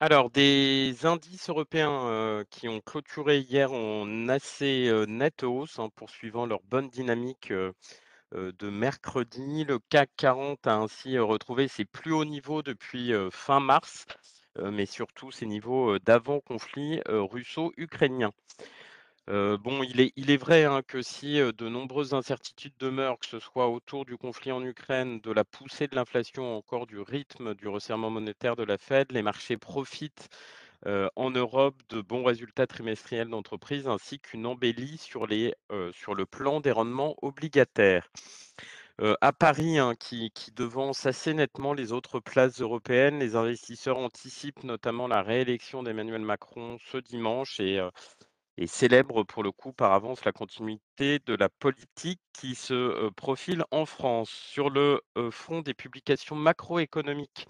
Alors, des indices européens, qui ont clôturé hier en assez, heu, nette hausse, hein, poursuivant leur bonne dynamique, de mercredi. Le CAC 40 a ainsi, retrouvé ses plus hauts niveaux depuis, fin mars, mais surtout ses niveaux, heu, d'avant conflit, heu, russo-ukrainien. Bon, il est il est vrai, hein, que si, de nombreuses incertitudes demeurent, que ce soit autour du conflit en Ukraine, de la poussée de l'inflation ou encore du rythme du resserrement monétaire de la Fed, les marchés profitent, en Europe de bons résultats trimestriels d'entreprises ainsi qu'une embellie sur le plan des rendements obligataires. À Paris, hein, qui devance assez nettement les autres places européennes, les investisseurs anticipent notamment la réélection d'Emmanuel Macron ce dimanche et et célèbre pour le coup par avance la continuité de la politique qui se, heu, profile en France. Sur le, heu, front des publications macroéconomiques,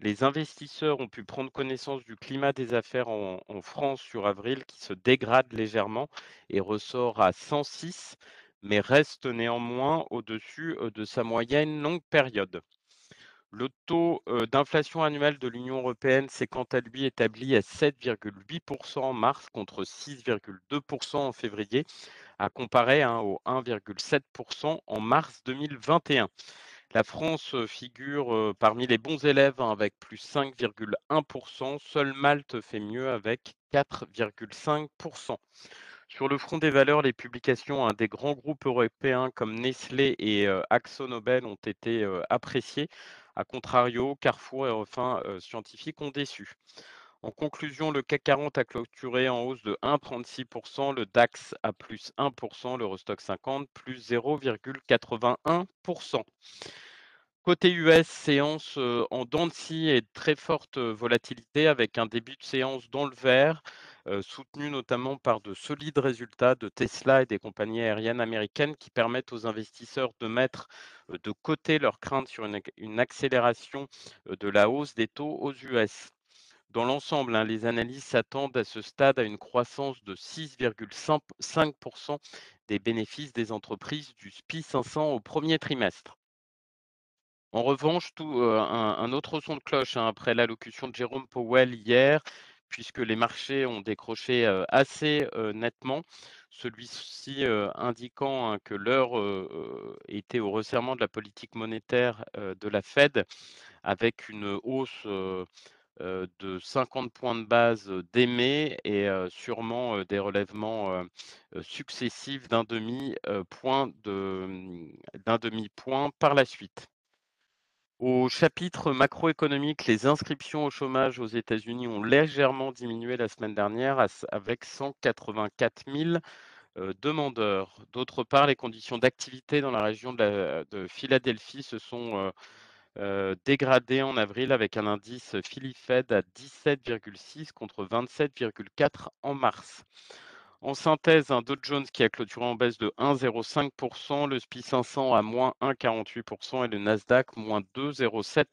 les investisseurs ont pu prendre connaissance du climat des affaires en France sur avril qui se dégrade légèrement et ressort à 106, mais reste néanmoins au-dessus, heu, de sa moyenne longue période. Le taux, d'inflation annuel de l'Union européenne s'est quant à lui établi à 7,8% en mars contre 6,2% en février, à comparer, hein, au 1,7% en mars 2021. La France, figure, parmi les bons élèves, hein, avec +5,1 Seule Malte fait mieux avec 4,5% Sur le front des valeurs, les publications, hein, des grands groupes européens comme Nestlé et heu, AkzoNobel ont été, appréciées. À contrario, Carrefour et enfin, heu, Scientifique ont déçu. En conclusion, le CAC 40 a clôturé en hausse de 1,36% le DAX à +1 l'Eurostoxx 50 +0,81 Côté US, séance, en dents de scie et très forte, volatilité avec un début de séance dans le vert, soutenu notamment par de solides résultats de Tesla et des compagnies aériennes américaines qui permettent aux investisseurs de mettre, de côté leurs craintes sur une une accélération, de la hausse des taux aux US. Dans l'ensemble, hein, les analyses s'attendent à ce stade à une croissance de 6,5% des bénéfices des entreprises du SPI 500 au premier trimestre. En revanche, un autre son de cloche, hein, après l'allocution de Jérôme Powell hier, puisque les marchés ont décroché, assez, nettement. Celui-ci, indiquant, hein, que l'heure, heu heu, était au resserrement de la politique monétaire, de la Fed avec une hausse, de 50 points de base, dès mai et sûrement, des relèvements, successifs mmh, d'un demi point par la suite. Au chapitre macroéconomique, les inscriptions au chômage aux États-Unis ont légèrement diminué la semaine dernière avec 184 000 heu, demandeurs. D'autre part, les conditions d'activité dans la région de la de Philadelphie se sont, heu heu, dégradées en avril avec un indice Philly Fed à 17,6 contre 27,4 en mars. En synthèse, un Dow Jones qui a clôturé en baisse de 1,05% le SPI 500 à moins 1,48% et le Nasdaq moins 2,07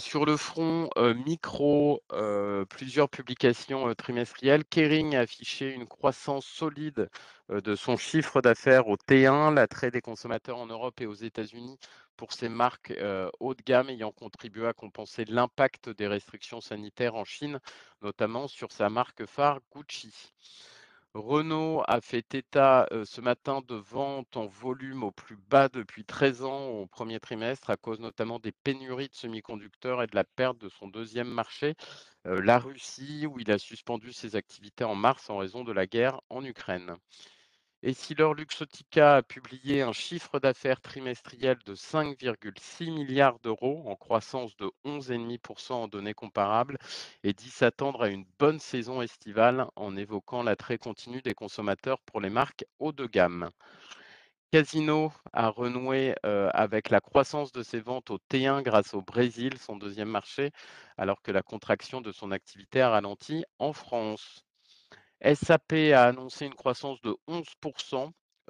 Sur le front, micro, plusieurs publications, trimestrielles. Kering a affiché une croissance solide, de son chiffre d'affaires au T1, l'attrait des consommateurs en Europe et aux États-Unis pour ces marques, haut de gamme ayant contribué à compenser l'impact des restrictions sanitaires en Chine, notamment sur sa marque phare Gucci. Renault a fait état, ce matin de ventes en volume au plus bas depuis 13 ans au premier trimestre, à cause notamment des pénuries de semi-conducteurs et de la perte de son deuxième marché, la Russie, où il a suspendu ses activités en mars en raison de la guerre en Ukraine. Et si l'Or Luxottica a publié un chiffre d'affaires trimestriel de 5,6 milliards d'euros, en croissance de 11,5% en données comparables, et dit s'attendre à une bonne saison estivale en évoquant l'attrait continu des consommateurs pour les marques haut de gamme. Casino a renoué euh, avec la croissance de ses ventes au T1 grâce au Brésil, son deuxième marché, alors que la contraction de son activité a ralenti en France. SAP a annoncé une croissance de 11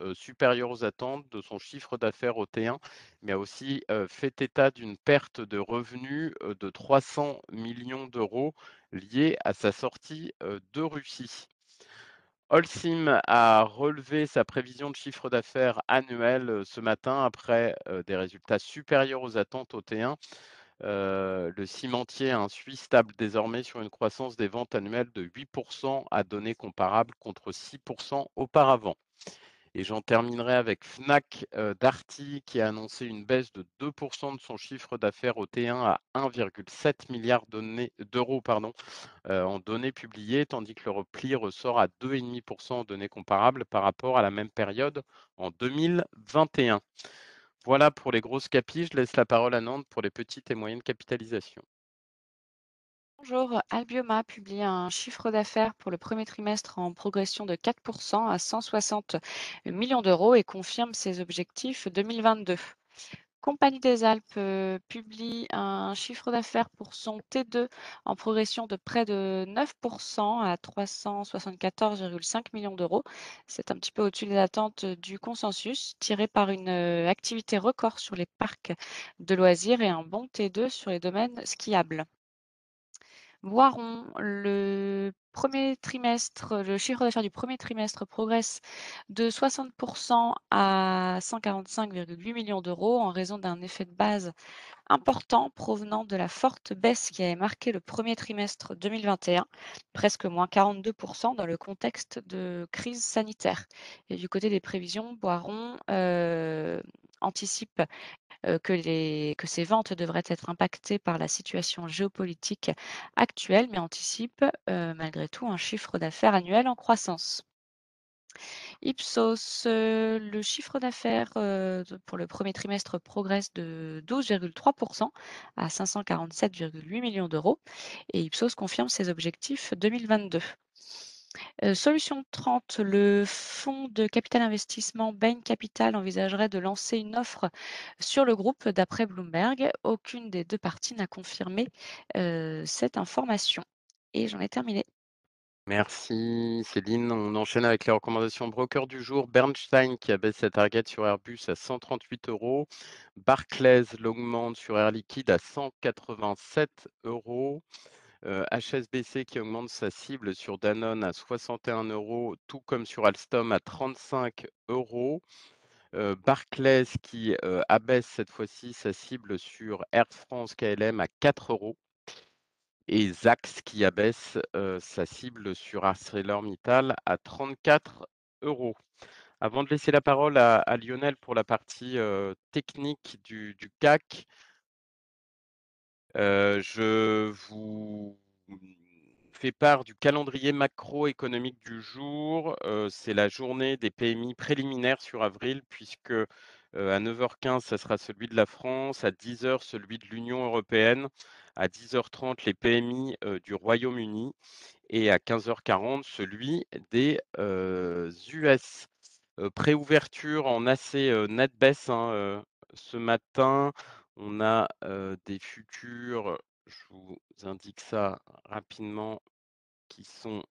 heu, supérieure aux attentes de son chiffre d'affaires au T1, mais a aussi, fait état d'une perte de revenus, de 300 millions d'euros liée à sa sortie, de Russie. Holcim a relevé sa prévision de chiffre d'affaires annuel, ce matin après, des résultats supérieurs aux attentes au T1 Le cimentier, un Suisse, table désormais sur une croissance des ventes annuelles de 8 à données comparables contre 6% auparavant. Et j'en terminerai avec Fnac, Darty qui a annoncé une baisse de 2% de son chiffre d'affaires au T1 à 1,7 000 d'euros en données publiées, tandis que le repli ressort à 2,5% en données comparables par rapport à la même période en 2021. Voilà pour les grosses capis. Je laisse la parole à Nantes pour les petites et moyennes capitalisations. Bonjour, Albioma publie un chiffre d'affaires pour le premier trimestre en progression de 4% à 160 millions d'euros et confirme ses objectifs 2022. Compagnie des Alpes euh, publie un chiffre d'affaires pour son T2 en progression de près de 9% à 374,5 millions d'euros. C'est un petit peu au-dessus des attentes du consensus, tiré par une euh, activité record sur les parcs de loisirs et un bon T2 sur les domaines skiables. Voiron, le premier trimestre, le chiffre d'affaires du premier trimestre progresse de 60% à 145,8 millions d'euros en raison d'un effet de base important provenant de la forte baisse qui avait marqué le premier trimestre 2021, presque moins 42% dans le contexte de crise sanitaire. Et du côté des prévisions, Boiron euh, anticipe que, les, que ces ventes devraient être impactées par la situation géopolitique actuelle, mais anticipe euh, malgré tout un chiffre d'affaires annuel en croissance. Ipsos, euh, le chiffre d'affaires euh, pour le premier trimestre progresse de 12,3% à 547,8 millions d'euros et Ipsos confirme ses objectifs 2022. Solution 30, le fonds de capital investissement Bain Capital envisagerait de lancer une offre sur le groupe d'après Bloomberg. Aucune des deux parties n'a confirmé cette information. Et j'en ai terminé. Merci Céline. On enchaîne avec les recommandations broker du jour. Bernstein qui abaisse sa target sur Airbus à 138 euros. Barclays l'augmente sur Air Liquide à 187 euros. HSBC qui augmente sa cible sur Danone à 61 euros, tout comme sur Alstom à 35 euros. Barclays qui abaisse cette fois-ci sa cible sur Air France KLM à 4 euros. Et Zax qui abaisse sa cible sur ArcelorMittal à 34 euros. Avant de laisser la parole à, Lionel pour la partie technique du, CAC, je vous fais part du calendrier macroéconomique du jour. C'est la journée des PMI préliminaires sur avril, puisque à 9h15, ça sera celui de la France, à 10h, celui de l'Union européenne, à 10h30, les PMI du Royaume-Uni, et à 15h40, celui des US. préouverture en assez nette baisse hein, ce matin. On a des futurs, je vous indique ça rapidement, qui sont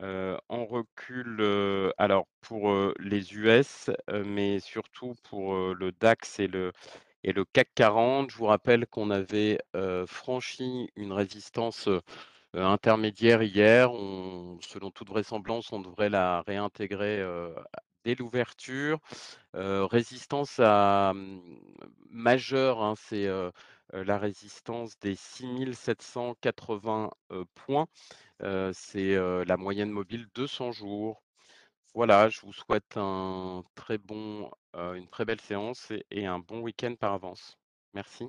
en recul, alors pour les US, mais surtout pour le DAX et le, CAC 40. Je vous rappelle qu'on avait franchi une résistance intermédiaire hier. On, selon toute vraisemblance, on devrait la réintégrer l'ouverture. résistance à, mmh, majeure, hein, c'est la résistance des 6780 points. c'est la moyenne mobile 200 jours. Voilà, je vous souhaite un très bon, une très belle séance et un bon week-end par avance. Merci.